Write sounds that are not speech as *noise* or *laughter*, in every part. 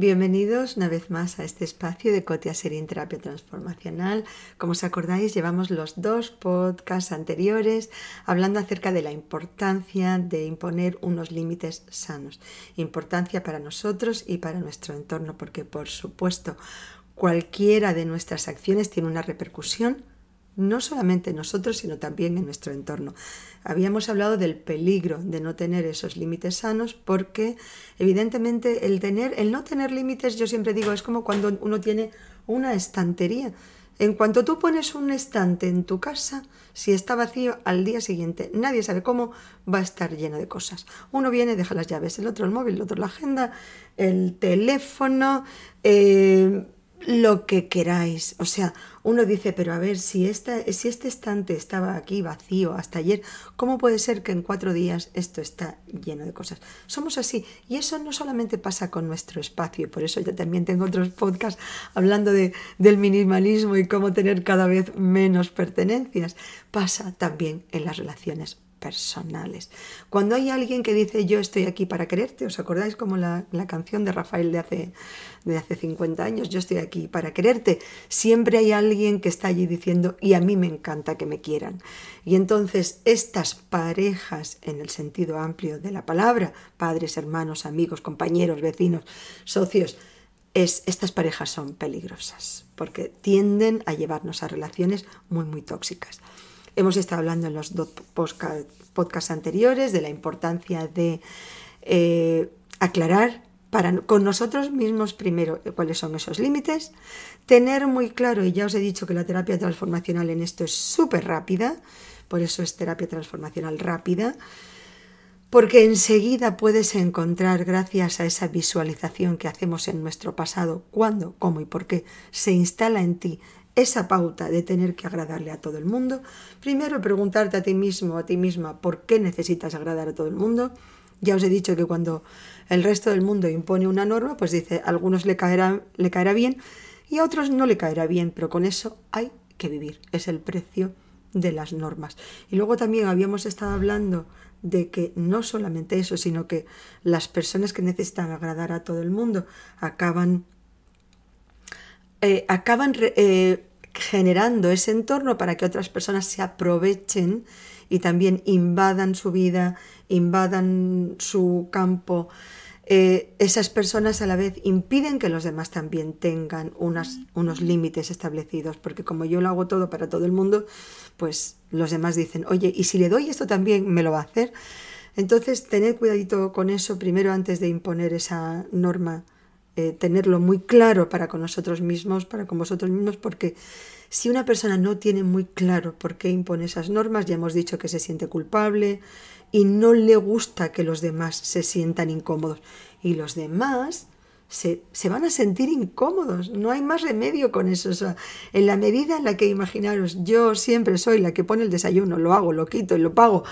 Bienvenidos una vez más a este espacio de Cotia Serín Terapia Transformacional. Como os acordáis, llevamos los dos podcasts anteriores hablando acerca de la importancia de imponer unos límites sanos. Importancia para nosotros y para nuestro entorno, porque por supuesto cualquiera de nuestras acciones tiene una repercusión no solamente en nosotros, sino también en nuestro entorno. Habíamos hablado del peligro de no tener esos límites sanos porque evidentemente el tener el no tener límites, yo siempre digo, es como cuando uno tiene una estantería. En cuanto tú pones un estante en tu casa, si está vacío al día siguiente, nadie sabe cómo va a estar lleno de cosas. Uno viene, deja las llaves, el otro el móvil, el otro la agenda, el teléfono, eh, lo que queráis. O sea, uno dice, pero a ver, si, esta, si este estante estaba aquí vacío hasta ayer, ¿cómo puede ser que en cuatro días esto está lleno de cosas? Somos así. Y eso no solamente pasa con nuestro espacio, por eso yo también tengo otros podcasts hablando de, del minimalismo y cómo tener cada vez menos pertenencias. Pasa también en las relaciones personales. Cuando hay alguien que dice yo estoy aquí para quererte, ¿os acordáis como la, canción de Rafael de hace, de hace 50 años? Yo estoy aquí para quererte. Siempre hay alguien que está allí diciendo y a mí me encanta que me quieran. Y entonces estas parejas en el sentido amplio de la palabra, padres, hermanos, amigos, compañeros, vecinos, socios, es, estas parejas son peligrosas porque tienden a llevarnos a relaciones muy, muy tóxicas. Hemos estado hablando en los dos podcasts anteriores de la importancia de eh, aclarar para, con nosotros mismos primero cuáles son esos límites, tener muy claro, y ya os he dicho que la terapia transformacional en esto es súper rápida, por eso es terapia transformacional rápida, porque enseguida puedes encontrar, gracias a esa visualización que hacemos en nuestro pasado, cuándo, cómo y por qué se instala en ti esa pauta de tener que agradarle a todo el mundo, primero preguntarte a ti mismo, a ti misma, por qué necesitas agradar a todo el mundo. Ya os he dicho que cuando el resto del mundo impone una norma, pues dice, a algunos le caerá, le caerá bien y a otros no le caerá bien, pero con eso hay que vivir, es el precio de las normas. Y luego también habíamos estado hablando de que no solamente eso, sino que las personas que necesitan agradar a todo el mundo acaban eh, acaban eh, generando ese entorno para que otras personas se aprovechen y también invadan su vida, invadan su campo. Eh, esas personas a la vez impiden que los demás también tengan unas, unos límites establecidos, porque como yo lo hago todo para todo el mundo, pues los demás dicen, oye, ¿y si le doy esto también me lo va a hacer? Entonces, tened cuidadito con eso primero antes de imponer esa norma eh, tenerlo muy claro para con nosotros mismos, para con vosotros mismos, porque si una persona no tiene muy claro por qué impone esas normas, ya hemos dicho que se siente culpable y no le gusta que los demás se sientan incómodos. Y los demás se, se, van a sentir incómodos. No hay más remedio con eso. en la medida en la que imaginaros, yo siempre soy la que pone el desayuno, lo hago, lo quito y lo pago.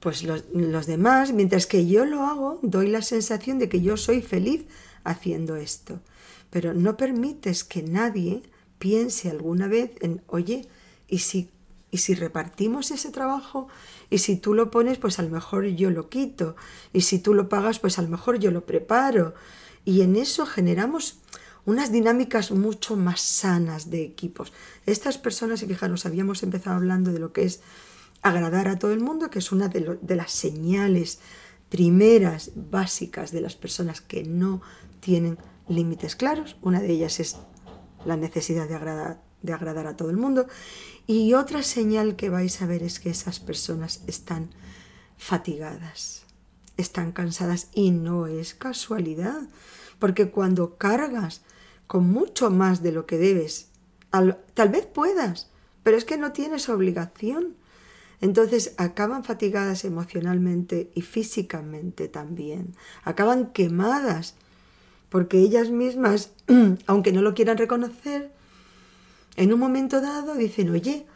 Pues los, los demás, mientras que yo lo hago, doy la sensación de que yo soy feliz haciendo esto. Pero no permites que nadie piense alguna vez en, oye, ¿y si, y si repartimos ese trabajo? Y si tú lo pones, pues a lo mejor yo lo quito. Y si tú lo pagas, pues a lo mejor yo lo preparo. Y en eso generamos unas dinámicas mucho más sanas de equipos. Estas personas, y fijaros, habíamos empezado hablando de lo que es agradar a todo el mundo, que es una de, de las señales primeras, básicas de las personas que no tienen límites claros. Una de ellas es la necesidad de agradar, de agradar a todo el mundo. Y otra señal que vais a ver es que esas personas están fatigadas, están cansadas y no es casualidad, porque cuando cargas con mucho más de lo que debes, tal vez puedas, pero es que no tienes obligación. Entonces acaban fatigadas emocionalmente y físicamente también, acaban quemadas porque ellas mismas, *clears throat* aunque no lo quieran reconocer, en un momento dado dicen, oye,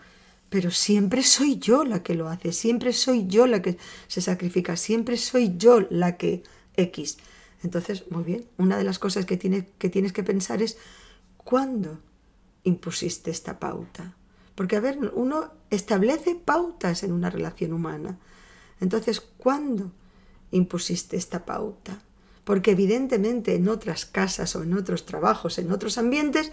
pero siempre soy yo la que lo hace, siempre soy yo la que se sacrifica, siempre soy yo la que X. Entonces, muy bien, una de las cosas que, que tienes que pensar es, ¿cuándo impusiste esta pauta? Porque, a ver, uno establece pautas en una relación humana. Entonces, ¿cuándo impusiste esta pauta? Porque evidentemente en otras casas o en otros trabajos, en otros ambientes,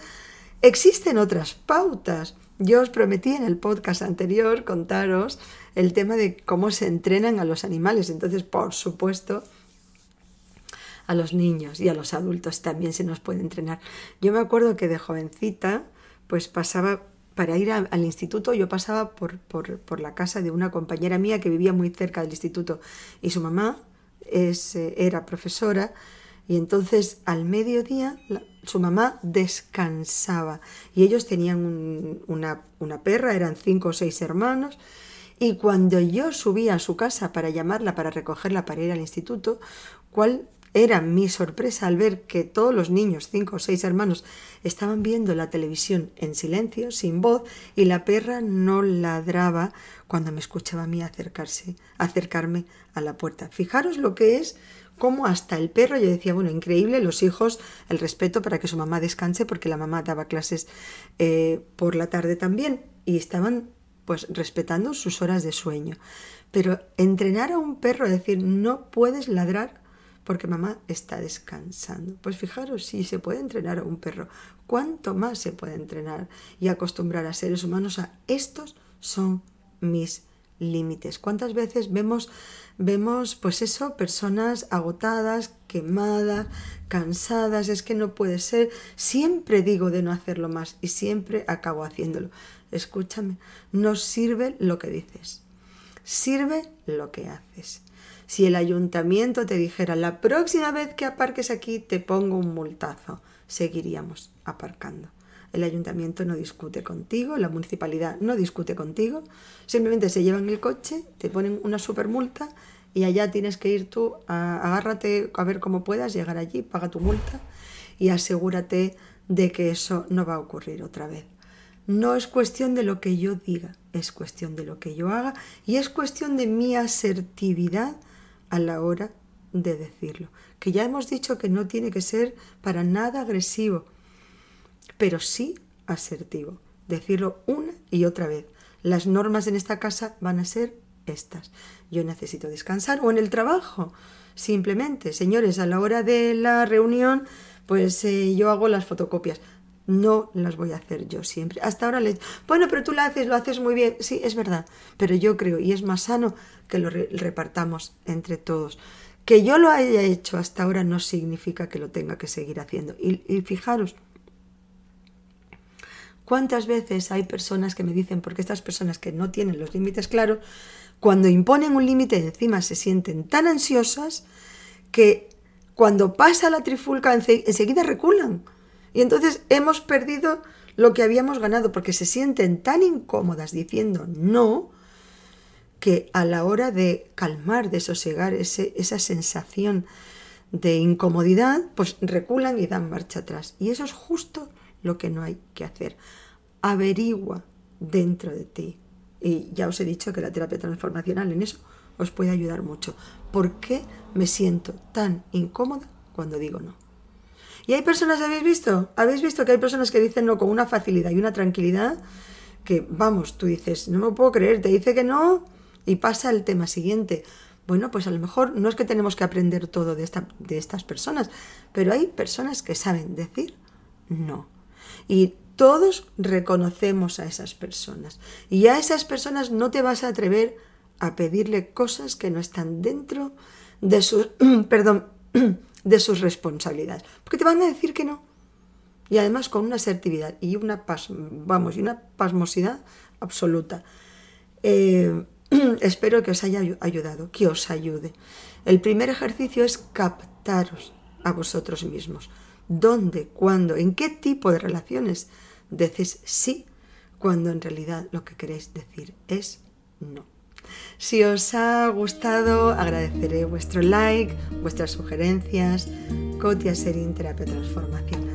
existen otras pautas. Yo os prometí en el podcast anterior contaros el tema de cómo se entrenan a los animales. Entonces, por supuesto, a los niños y a los adultos también se nos puede entrenar. Yo me acuerdo que de jovencita, pues pasaba, para ir al instituto, yo pasaba por, por, la casa de una compañera mía que vivía muy cerca del instituto. Y su mamá es, eh, era profesora. Y entonces al mediodía su mamá descansaba. Y ellos tenían una, una perra, eran cinco o seis hermanos. Y cuando yo subía a su casa para llamarla, para recogerla, para ir al instituto, ¿cuál era mi sorpresa al ver que todos los niños, cinco o seis hermanos, estaban viendo la televisión en silencio, sin voz, y la perra no ladraba cuando me escuchaba a mí acercarse, acercarme a la puerta. Fijaros lo que es como hasta el perro, yo decía, bueno, increíble, los hijos, el respeto para que su mamá descanse, porque la mamá daba clases eh, por la tarde también, y estaban pues respetando sus horas de sueño. Pero entrenar a un perro a decir, no puedes ladrar porque mamá está descansando. Pues fijaros, si se puede entrenar a un perro, ¿cuánto más se puede entrenar y acostumbrar a seres humanos a estos son mis límites? ¿Cuántas veces vemos vemos pues eso, personas agotadas, quemadas, cansadas, es que no puede ser, siempre digo de no hacerlo más y siempre acabo haciéndolo. Escúchame, no sirve lo que dices, sirve lo que haces. Si el ayuntamiento te dijera la próxima vez que aparques aquí te pongo un multazo, seguiríamos aparcando. El ayuntamiento no discute contigo, la municipalidad no discute contigo, simplemente se llevan el coche, te ponen una super multa y allá tienes que ir tú, agárrate a ver cómo puedas llegar allí, paga tu multa y asegúrate de que eso no va a ocurrir otra vez. No es cuestión de lo que yo diga, es cuestión de lo que yo haga y es cuestión de mi asertividad a la hora de decirlo. Que ya hemos dicho que no tiene que ser para nada agresivo, pero sí asertivo. Decirlo una y otra vez. Las normas en esta casa van a ser estas. Yo necesito descansar o en el trabajo. Simplemente, señores, a la hora de la reunión, pues eh, yo hago las fotocopias. No las voy a hacer yo siempre. Hasta ahora les... Bueno, pero tú la haces, lo haces muy bien. Sí, es verdad. Pero yo creo, y es más sano, que lo repartamos entre todos. Que yo lo haya hecho hasta ahora no significa que lo tenga que seguir haciendo. Y, y fijaros, ¿cuántas veces hay personas que me dicen, porque estas personas que no tienen los límites claros, cuando imponen un límite encima se sienten tan ansiosas que cuando pasa la trifulca enseguida reculan? Y entonces hemos perdido lo que habíamos ganado porque se sienten tan incómodas diciendo no que a la hora de calmar, de sosegar ese, esa sensación de incomodidad, pues reculan y dan marcha atrás. Y eso es justo lo que no hay que hacer. Averigua dentro de ti. Y ya os he dicho que la terapia transformacional en eso os puede ayudar mucho. ¿Por qué me siento tan incómoda cuando digo no? Y hay personas, ¿habéis visto? ¿Habéis visto que hay personas que dicen no con una facilidad y una tranquilidad? Que, vamos, tú dices, no me puedo creer, te dice que no y pasa el tema siguiente. Bueno, pues a lo mejor no es que tenemos que aprender todo de, esta, de estas personas, pero hay personas que saben decir no. Y todos reconocemos a esas personas. Y a esas personas no te vas a atrever a pedirle cosas que no están dentro de su, *clears throat* perdón, *clears throat* de sus responsabilidades. Porque te van a decir que no. Y además con una asertividad y una, vamos, y una pasmosidad absoluta. Eh, *clears throat* espero que os haya ayudado, que os ayude. El primer ejercicio es captaros a vosotros mismos. ¿Dónde? ¿Cuándo? ¿En qué tipo de relaciones decís sí cuando en realidad lo que queréis decir es no? Si os ha gustado, agradeceré vuestro like, vuestras sugerencias. Cotia Serín Terapia Transformación.